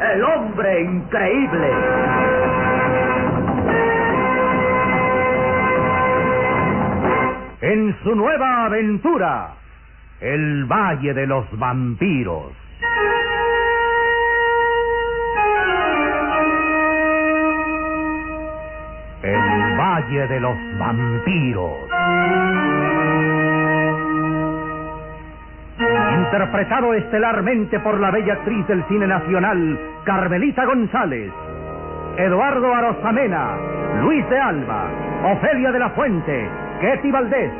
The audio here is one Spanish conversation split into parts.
el hombre increíble. En su nueva aventura, el Valle de los Vampiros. El Valle de los Vampiros. Interpretado estelarmente por la bella actriz del cine nacional, Carmelita González, Eduardo Arosamena, Luis de Alba, Ofelia de la Fuente, Ketty Valdés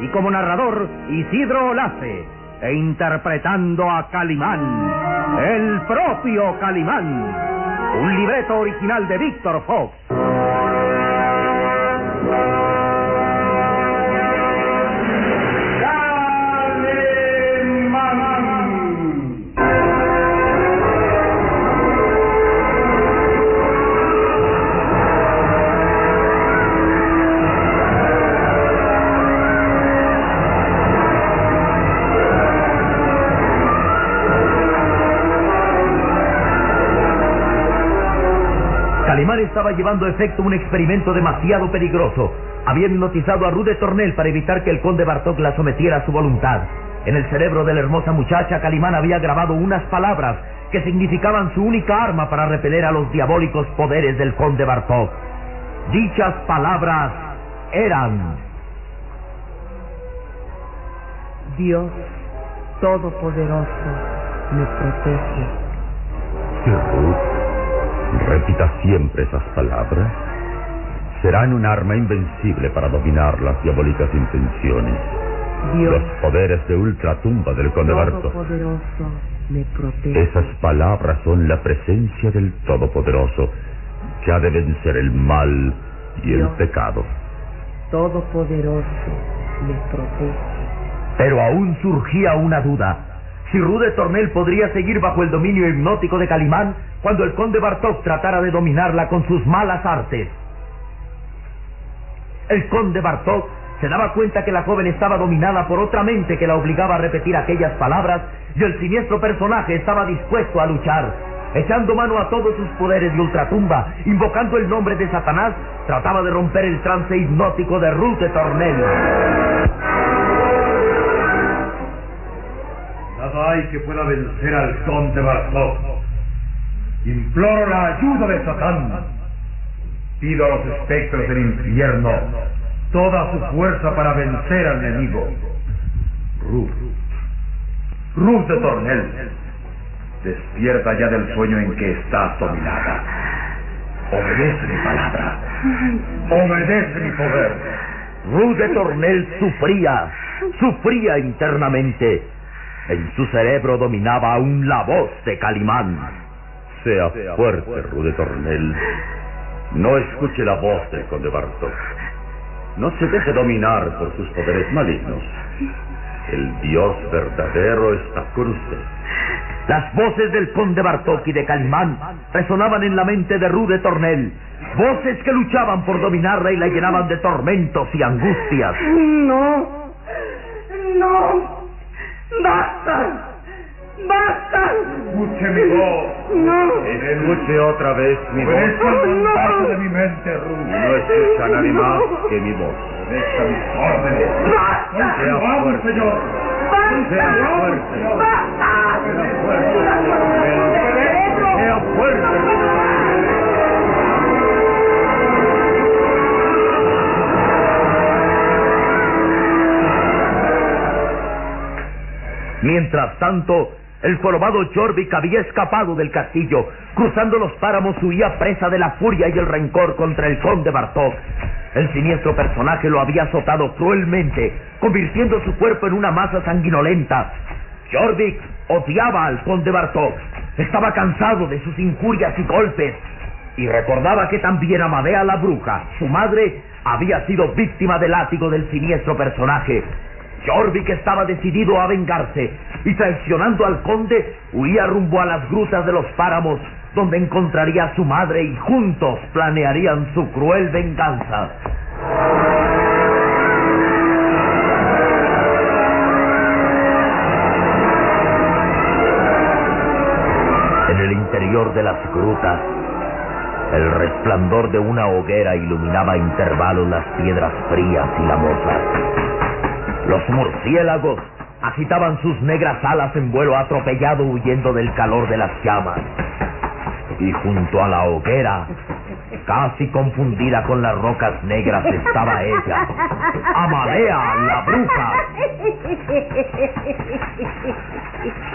y como narrador Isidro Olace, e interpretando a Calimán, el propio Calimán, un libreto original de Víctor Fox. Calimán estaba llevando a efecto un experimento demasiado peligroso. Había hipnotizado a Rude Tornel para evitar que el conde Bartok la sometiera a su voluntad. En el cerebro de la hermosa muchacha, Calimán había grabado unas palabras que significaban su única arma para repeler a los diabólicos poderes del conde Bartok. Dichas palabras eran... Dios Todopoderoso me protege. Repita siempre esas palabras, serán un arma invencible para dominar las diabólicas intenciones. Dios Los poderes de ultratumba del conde me protege. Esas palabras son la presencia del Todopoderoso, que ha de vencer el mal y el pecado. Todopoderoso me protege. Pero aún surgía una duda. Si Rude Tornel podría seguir bajo el dominio hipnótico de Calimán cuando el conde Bartok tratara de dominarla con sus malas artes. El conde Bartok se daba cuenta que la joven estaba dominada por otra mente que la obligaba a repetir aquellas palabras y el siniestro personaje estaba dispuesto a luchar. Echando mano a todos sus poderes de ultratumba, invocando el nombre de Satanás, trataba de romper el trance hipnótico de Ruth de Tornel. Nada hay que pueda vencer al conde Bartok. Imploro la ayuda de Satán. Pido a los espectros del infierno toda su fuerza para vencer al enemigo. Ruth. Ruth de Tornel. Despierta ya del sueño en que estás dominada. Obedece mi palabra. Obedece mi poder. Ruth de Tornel sufría, sufría internamente. En su cerebro dominaba aún la voz de Calimán. Sea fuerte, Rude Tornel. No escuche la voz del conde Bartok. No se deje dominar por sus poderes malignos. El Dios verdadero está con usted. Las voces del conde Bartok y de Calimán resonaban en la mente de Rude Tornel. Voces que luchaban por dominarla y la llenaban de tormentos y angustias. No, no, basta, basta. Escuche mi voz. No, Escuche otra vez mi voz. Obedezca el mandato de mi mente, Ruth. No escucha nadie más que mi voz. Obedezca mis órdenes. basta, Sea fuerte. señor. Sea basta, fuerte. basta. Sea fuerte. Sea fuerte. Mientras tanto, el jorobado Jorvik había escapado del castillo. Cruzando los páramos huía presa de la furia y el rencor contra el conde Bartok. El siniestro personaje lo había azotado cruelmente, convirtiendo su cuerpo en una masa sanguinolenta. Jorvik odiaba al conde Bartok. Estaba cansado de sus injurias y golpes. y recordaba que también Amadea la bruja, su madre, había sido víctima del látigo del siniestro personaje. Jorvik estaba decidido a vengarse y traicionando al conde huía rumbo a las grutas de los páramos donde encontraría a su madre y juntos planearían su cruel venganza. En el interior de las grutas, el resplandor de una hoguera iluminaba a intervalos las piedras frías y lamosas. Los murciélagos agitaban sus negras alas en vuelo atropellado huyendo del calor de las llamas. Y junto a la hoguera, casi confundida con las rocas negras, estaba ella, Amadea, la bruja.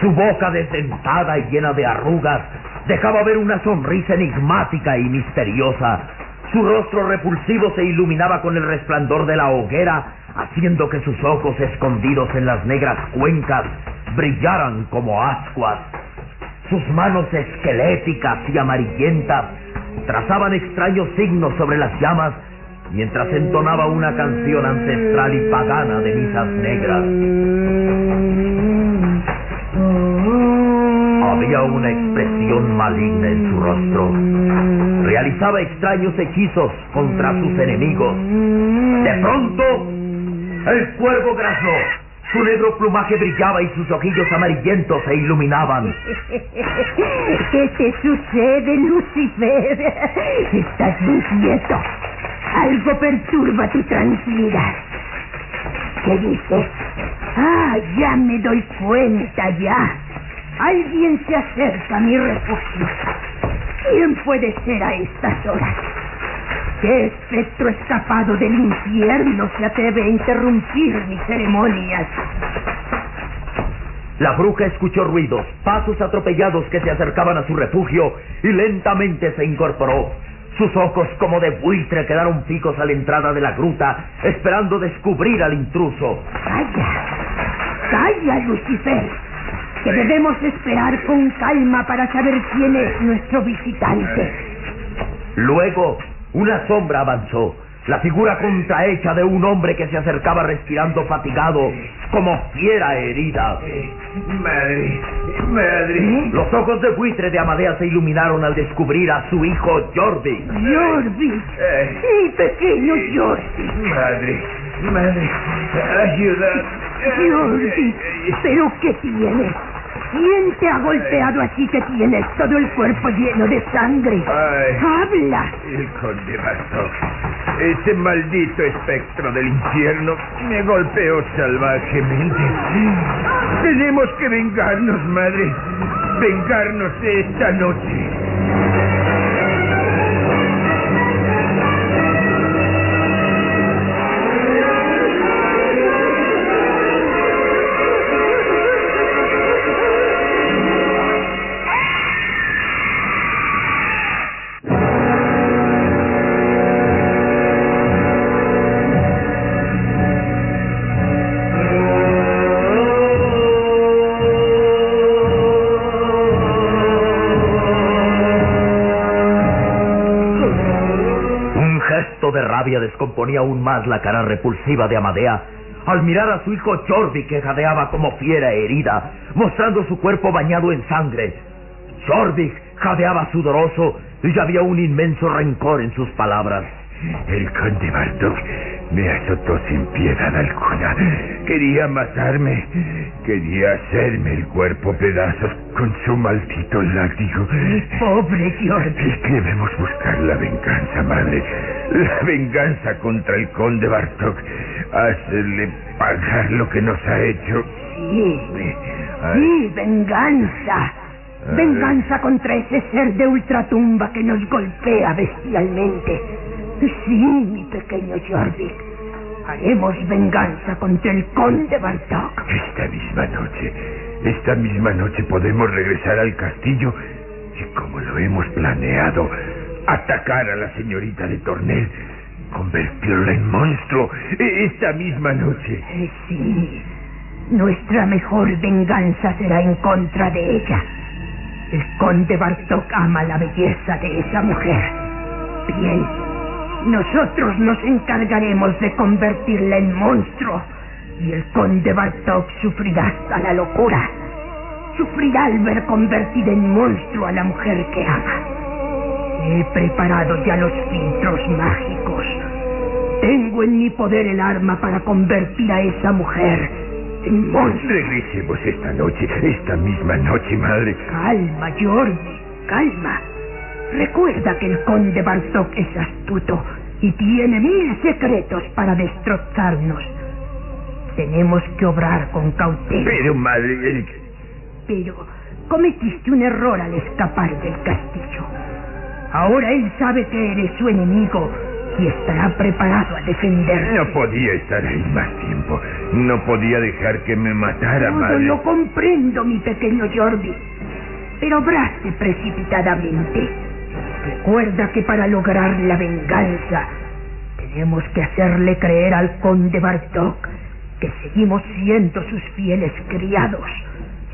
Su boca desdentada y llena de arrugas dejaba ver una sonrisa enigmática y misteriosa. Su rostro repulsivo se iluminaba con el resplandor de la hoguera, haciendo que sus ojos escondidos en las negras cuencas brillaran como ascuas. Sus manos esqueléticas y amarillentas trazaban extraños signos sobre las llamas mientras entonaba una canción ancestral y pagana de misas negras. Había una expresión maligna en su rostro. Realizaba extraños hechizos contra sus enemigos. De pronto, el cuervo grazó. Su negro plumaje brillaba y sus ojillos amarillentos se iluminaban. ¿Qué te sucede, Lucifer? Estás muy quieto. Algo perturba tu tranquilidad. ¿Qué dices? Ah, ya me doy cuenta ya. Alguien se acerca a mi refugio. ¿Quién puede ser a estas horas? ¿Qué espectro escapado del infierno se atreve a interrumpir mis ceremonias? La bruja escuchó ruidos, pasos atropellados que se acercaban a su refugio y lentamente se incorporó. Sus ojos como de buitre quedaron fijos a la entrada de la gruta, esperando descubrir al intruso. Calla, calla, Lucifer, debemos esperar con calma para saber quién es nuestro visitante. Luego, una sombra avanzó, la figura contrahecha de un hombre que se acercaba respirando fatigado, como fiera herida. Madre, madre. Los ojos de buitre de Amadea se iluminaron al descubrir a su hijo Jordi. Jordi, Eh, mi pequeño Jordi. madre, madre, ayuda. Jordi, ¿pero qué tienes? ¿Quién te ha golpeado así que tienes todo el cuerpo lleno de sangre? Ay. ¡Habla! El conde Bartok. Ese maldito espectro del infierno me golpeó salvajemente. Tenemos que vengarnos, madre. Vengarnos esta noche. Un gesto de rabia descomponía aún más la cara repulsiva de Amadea al mirar a su hijo Jordi que jadeaba como fiera herida, mostrando su cuerpo bañado en sangre. Jordi jadeaba sudoroso y había un inmenso rencor en sus palabras. El conde Bartok me azotó sin piedad alguna. Quería matarme. Quería hacerme el cuerpo pedazos con su maldito látigo. Pobre Jordi. Debemos buscar la venganza, madre. La venganza contra el conde Bartok. Hacerle pagar lo que nos ha hecho. Sí, sí, venganza. Venganza contra ese ser de ultratumba que nos golpea bestialmente. Sí, mi pequeño Jordi. Haremos venganza contra el conde Bartok. Esta misma noche, esta misma noche podemos regresar al castillo y como lo hemos planeado, atacar a la señorita de Tornel, convertirla en monstruo e- esta misma noche. Eh, Sí, nuestra mejor venganza será en contra de ella. El conde Bartok ama la belleza de esa mujer. Bien, nosotros nos encargaremos de convertirla en monstruo. Y el conde Bartok sufrirá hasta la locura. Sufrirá al ver convertida en monstruo a la mujer que ama. He preparado ya los filtros mágicos. Tengo en mi poder el arma para convertir a esa mujer en monstruo. Regresemos esta noche, esta misma noche, madre. Calma, George, calma. Recuerda que el conde Bartok es astuto y tiene mil secretos para destrozarnos. Tenemos que obrar con cautela. Pero, madre... Pero cometiste un error al escapar del castillo. Ahora él sabe que eres su enemigo y estará preparado a defenderte. No podía estar ahí más tiempo. No podía dejar que me matara, Todo madre. lo comprendo, mi pequeño Jordi. Pero obraste precipitadamente. Recuerda que para lograr la venganza tenemos que hacerle creer al conde Bartok que seguimos siendo sus fieles criados,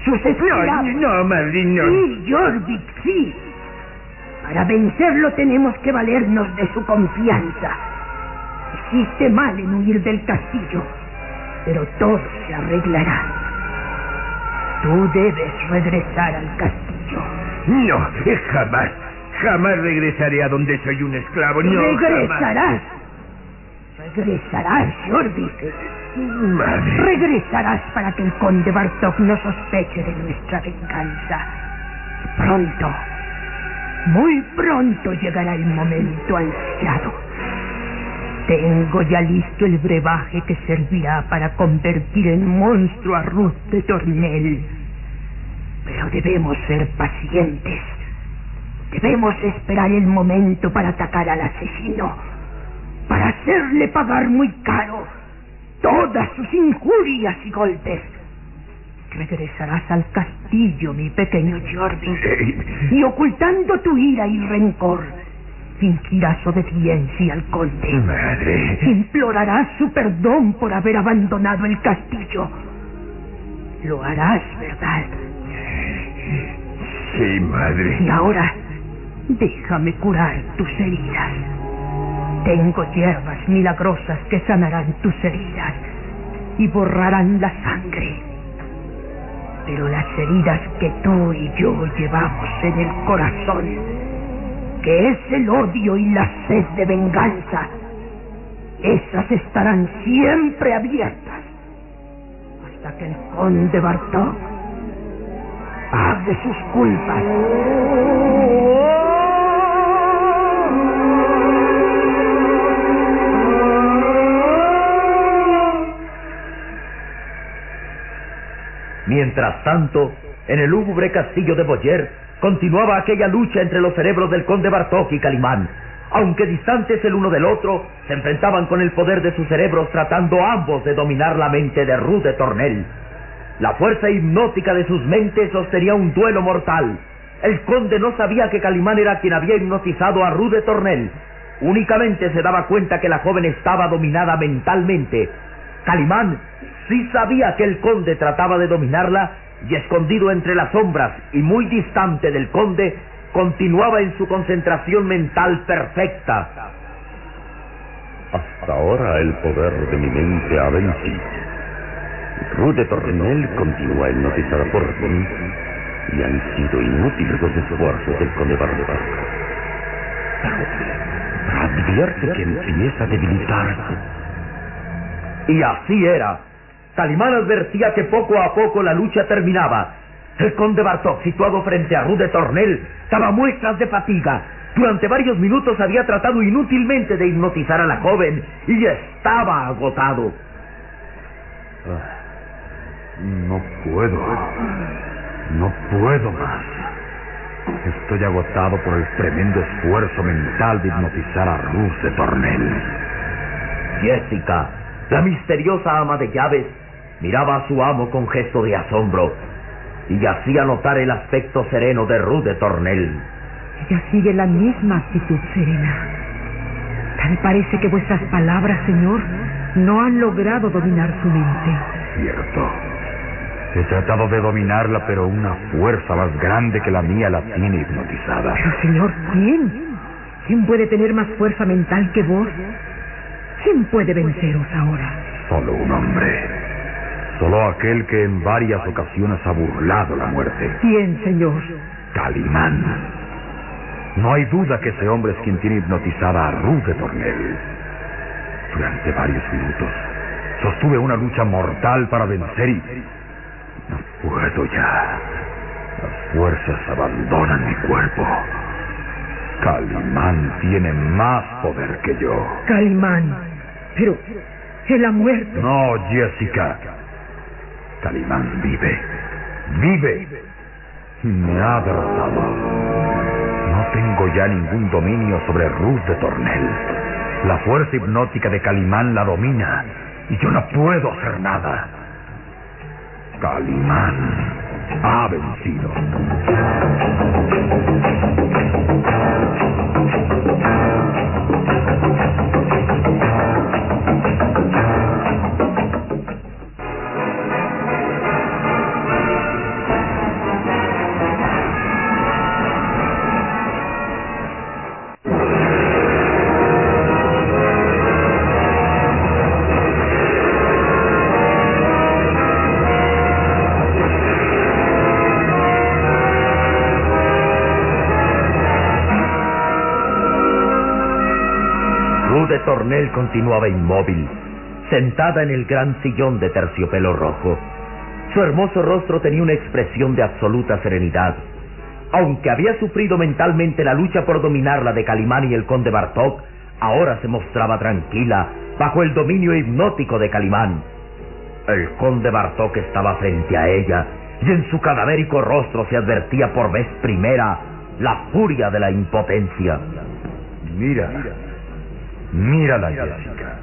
sus esclavos. No, no, no. Sí, Jordi, sí. Para vencerlo tenemos que valernos de su confianza. Hiciste mal en huir del castillo, pero todo se arreglará. Tú debes regresar al castillo. No, jamás. Jamás regresaré a donde soy un esclavo. No, jamás. regresarás. Regresarás, Jordi. Madre. Regresarás para que el conde Bartok no sospeche de nuestra venganza. Pronto, muy pronto llegará el momento ansiado. Tengo ya listo el brebaje que servirá para convertir en monstruo a Ruth de Tornel. Pero debemos ser pacientes. Debemos esperar el momento para atacar al asesino, para hacerle pagar muy caro todas sus injurias y golpes. Regresarás al castillo, mi pequeño Jordi, y ocultando tu ira y rencor, fingirás obediencia al conde. Madre. Implorarás su perdón por haber abandonado el castillo. Lo harás, ¿verdad? Sí, madre. Y ahora, déjame curar tus heridas. Tengo hierbas milagrosas que sanarán tus heridas y borrarán la sangre. Pero las heridas que tú y yo llevamos en el corazón, que es el odio y la sed de venganza, esas estarán siempre abiertas hasta que el conde Bartok pague sus culpas. Mientras tanto, en el lúgubre castillo de Boyer continuaba aquella lucha entre los cerebros del conde Bartok y Calimán. Aunque distantes el uno del otro, se enfrentaban con el poder de sus cerebros tratando ambos de dominar la mente de Ruth de Tornel. La fuerza hipnótica de sus mentes sostenía un duelo mortal. El conde no sabía que Calimán era quien había hipnotizado a Ruth de Tornel. Únicamente se daba cuenta que la joven estaba dominada mentalmente. Calimán sí sabía que el conde trataba de dominarla y escondido entre las sombras y muy distante del conde, continuaba en su concentración mental perfecta. Hasta ahora el poder de mi mente ha vencido. Ruth de Tornel continúa hipnotizada por mí y han sido inútiles los esfuerzos del conde pero advierte que empieza a debilitarse. Y así era. Calimán advertía que poco a poco la lucha terminaba. El conde Bartok, situado frente a Ruth de Tornel, daba muestras de fatiga. Durante varios minutos había tratado inútilmente de hipnotizar a la joven y estaba agotado. No puedo. No puedo más. Estoy agotado por el tremendo esfuerzo mental de hipnotizar a Ruth de Tornel. Jessica, la misteriosa ama de llaves, miraba a su amo con gesto de asombro y hacía notar el aspecto sereno de Ruth de Tornel. Ella sigue la misma actitud serena. Tal parece que vuestras palabras, Señor, no han logrado dominar su mente. Cierto. He tratado de dominarla, pero una fuerza más grande que la mía la tiene hipnotizada. Pero, señor, ¿quién? ¿Quién puede tener más fuerza mental que vos? ¿Quién puede venceros ahora? Solo un hombre. Solo aquel que en varias ocasiones ha burlado la muerte. ¿Quién, señor? Calimán. No hay duda que ese hombre es quien tiene hipnotizada a Ruth de Tornel. Durante varios minutos sostuve una lucha mortal para vencer y... No puedo ya. Las fuerzas abandonan mi cuerpo. Calimán tiene más poder que yo. Calimán. Pero él ha muerto. No, Jessica. Calimán vive. Vive. Derrotado. No tengo ya ningún dominio sobre Ruth de Tornel. La fuerza hipnótica de Calimán la domina y yo no puedo hacer nada. Calimán ha vencido. Tornel continuaba inmóvil, sentada en el gran sillón de terciopelo rojo. Su hermoso rostro tenía una expresión de absoluta serenidad. Aunque había sufrido mentalmente la lucha por dominarla de Calimán y el conde Bartok, ahora se mostraba tranquila bajo el dominio hipnótico de Calimán. El conde Bartok estaba frente a ella y en su cadavérico rostro se advertía por vez primera la furia de la impotencia. Mira. Mírala, Jessica.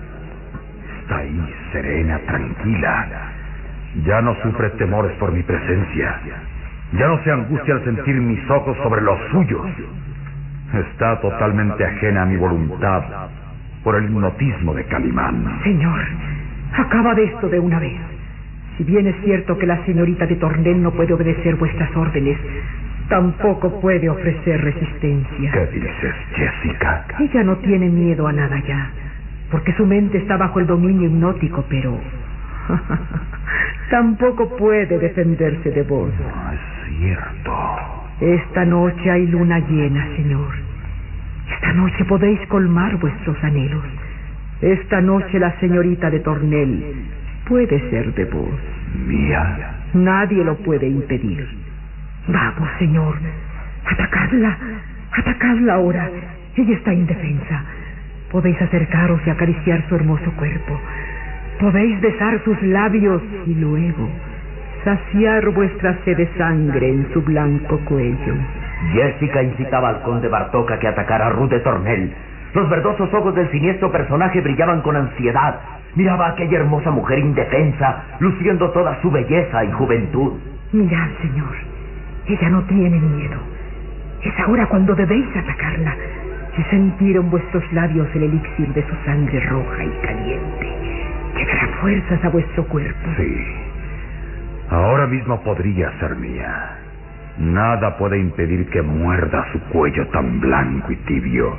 Está ahí, serena, tranquila. Ya no sufre temores por mi presencia. Ya no se angustia al sentir mis ojos sobre los suyos. Está totalmente ajena a mi voluntad por el hipnotismo de Calimán. Señor, acaba de esto de una vez. Si bien es cierto que la señorita de Tornel no puede obedecer vuestras órdenes, tampoco puede ofrecer resistencia. ¿Qué dices, Jessica? Ella no tiene miedo a nada ya, porque su mente está bajo el dominio hipnótico, pero tampoco puede defenderse de vos. No es cierto. Esta noche hay luna llena, señor. Esta noche podéis colmar vuestros anhelos. Esta noche la señorita de Tornel puede ser de vos. Mía. Nadie lo puede impedir. Vamos, señor. Atacadla. Atacadla ahora. Ella está indefensa. Podéis acercaros y acariciar su hermoso cuerpo. Podéis besar sus labios y luego saciar vuestra sed de sangre en su blanco cuello. Jessica incitaba al conde Bartoca que atacara a Ruth de Tornel. Los verdosos ojos del siniestro personaje brillaban con ansiedad. Miraba a aquella hermosa mujer indefensa, luciendo toda su belleza y juventud. Mirad, señor. Ella no tiene miedo. Es ahora cuando debéis atacarla y sentir en vuestros labios el elixir de su sangre roja y caliente, que dará fuerzas a vuestro cuerpo. Sí. Ahora mismo podría ser mía. Nada puede impedir que muerda su cuello tan blanco y tibio,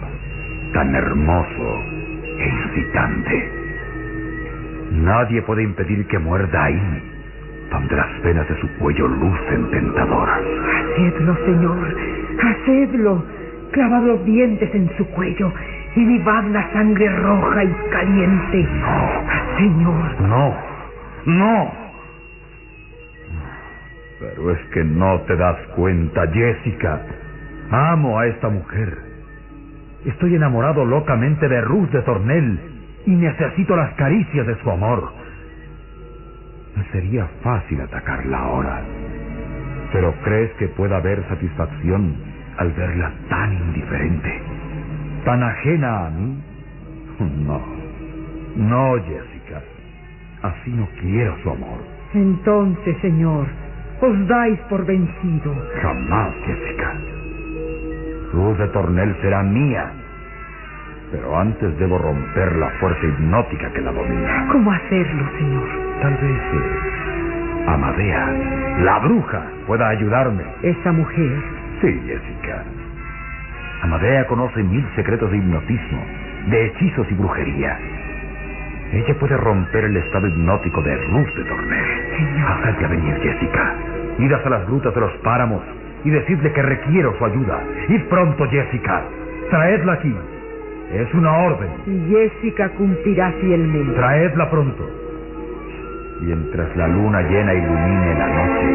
tan hermoso e incitante. Nadie puede impedir que muerda ahí, donde las venas de su cuello lucen tentadoras. Hacedlo, señor. Hacedlo. Clavad los dientes en su cuello y vivad la sangre roja y caliente. No. Señor. No, no. Pero es que no te das cuenta, Jessica. Amo a esta mujer. Estoy enamorado locamente de Ruth de Tornel y necesito las caricias de su amor. Sería fácil atacarla ahora. Pero ¿crees que pueda haber satisfacción al verla tan indiferente? ¿Tan ajena a mí? No. No, Jessica. Así no quiero su amor. Entonces, señor, os dais por vencido. Jamás, Jessica. Ruth de Tornel será mía. Pero antes debo romper la fuerza hipnótica que la domina. ¿Cómo hacerlo, señor? Tal vez. eh, Amadea, la bruja, pueda ayudarme. Esa mujer. Sí, Jessica. Amadea conoce mil secretos de hipnotismo, de hechizos y brujería. Ella puede romper el estado hipnótico de Ruth de Tornel. Hágase a venir, Jessica. Id hasta las grutas de los páramos y decidle que requiero su ayuda. Id pronto, Jessica. Traedla aquí. Es una orden. Y Jessica cumplirá fielmente. Traedla pronto. Mientras la luna llena ilumine la noche,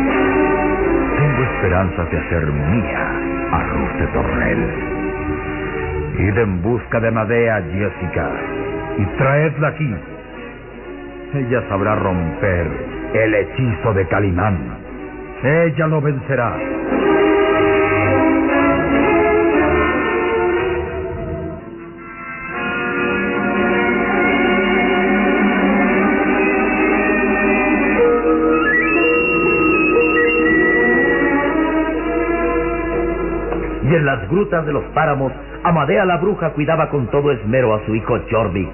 tengo esperanzas de hacer mía a Ruth de Tornel. Id en busca de Madea, Jessica, y traedla aquí. Ella sabrá romper el hechizo de Calimán. Ella lo vencerá. En las grutas de los páramos, Amadea la bruja cuidaba con todo esmero a su hijo Jorvik,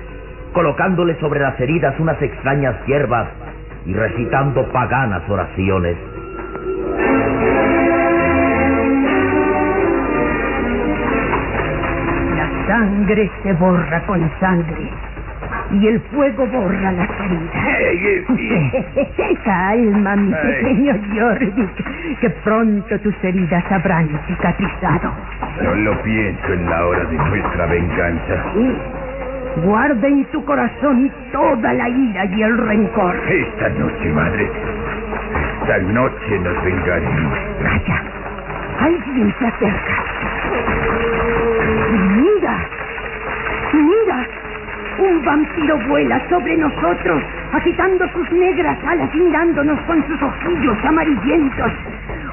colocándole sobre las heridas unas extrañas hierbas y recitando paganas oraciones. La sangre se borra con sangre y el fuego borra las heridas. Calma, mi Ay. pequeño Jorvik, que pronto tus heridas habrán cicatrizado. Solo pienso en la hora de nuestra venganza. Sí, guarda en tu corazón toda la ira y el rencor. Esta noche, madre. Esta noche nos vengaremos. Calla, alguien se acerca. Mira, mira, un vampiro vuela sobre nosotros, agitando sus negras alas y mirándonos con sus ojillos amarillentos.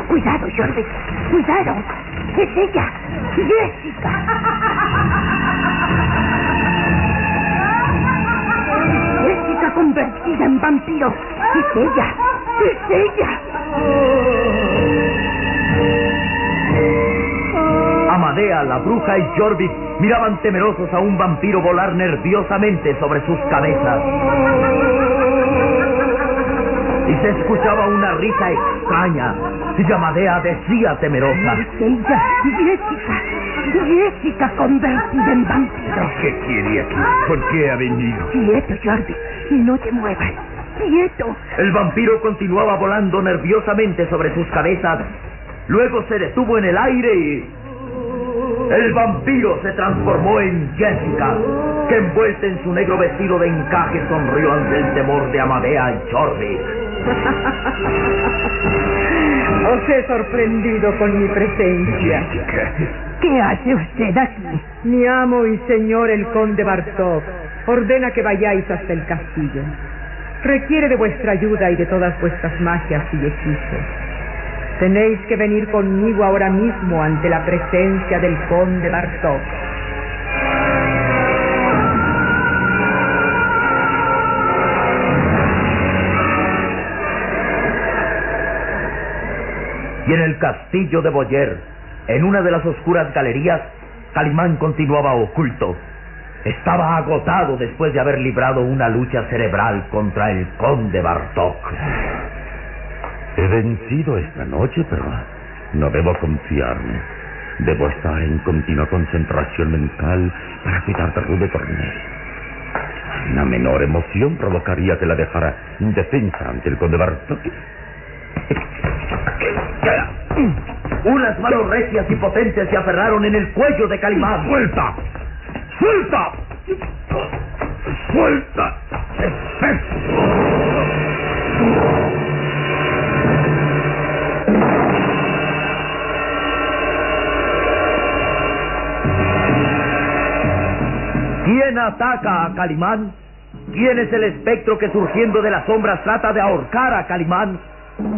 Cuidado, Jorvik, cuidado. Es ella, Jessica. Jessica convertida en vampiro. Es ella, es ella. Amadea, la bruja y Jorvik miraban temerosos a un vampiro volar nerviosamente sobre sus cabezas. Y se escuchaba una risa extraña. Y Amadea decía temerosa. Es ella, Jessica. Jessica convertida en vampiro. ¿Qué quiere aquí? ¿Por qué ha venido? Quieto, Jordi. No te muevas. Quieto. El vampiro continuaba volando nerviosamente sobre sus cabezas. Luego se detuvo en el aire y... El vampiro se transformó en Jessica, que envuelta en su negro vestido de encaje sonrió ante el temor de Amadea y Jordi. Os he sorprendido con mi presencia. Jessica. ¿Qué hace usted aquí? Mi amo y señor el conde Bartok ordena que vayáis hasta el castillo. Requiere de vuestra ayuda y de todas vuestras magias y hechizos. Tenéis que venir conmigo ahora mismo ante la presencia del conde Bartok. Y en el castillo de Boyer, en una de las oscuras galerías, Calimán continuaba oculto. Estaba agotado después de haber librado una lucha cerebral contra el conde Bartok. He vencido esta noche, pero no debo confiarme. Debo estar en continua concentración mental para cuidar de Rude Tornel. Una menor emoción provocaría que la dejara indefensa ante el conde Bartok. Unas manos recias y potentes se aferraron en el cuello de Calimán. ¡Suelta! ¡Suelta! ¡Suelta! ¿Quién ataca a Calimán? ¿Quién es el espectro que surgiendo de las sombras trata de ahorcar a Calimán?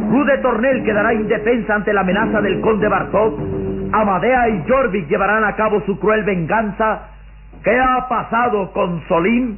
Rude Tornel quedará indefensa ante la amenaza del conde Bartok. Amadea y Jorvik llevarán a cabo su cruel venganza. ¿Qué ha pasado con Solín?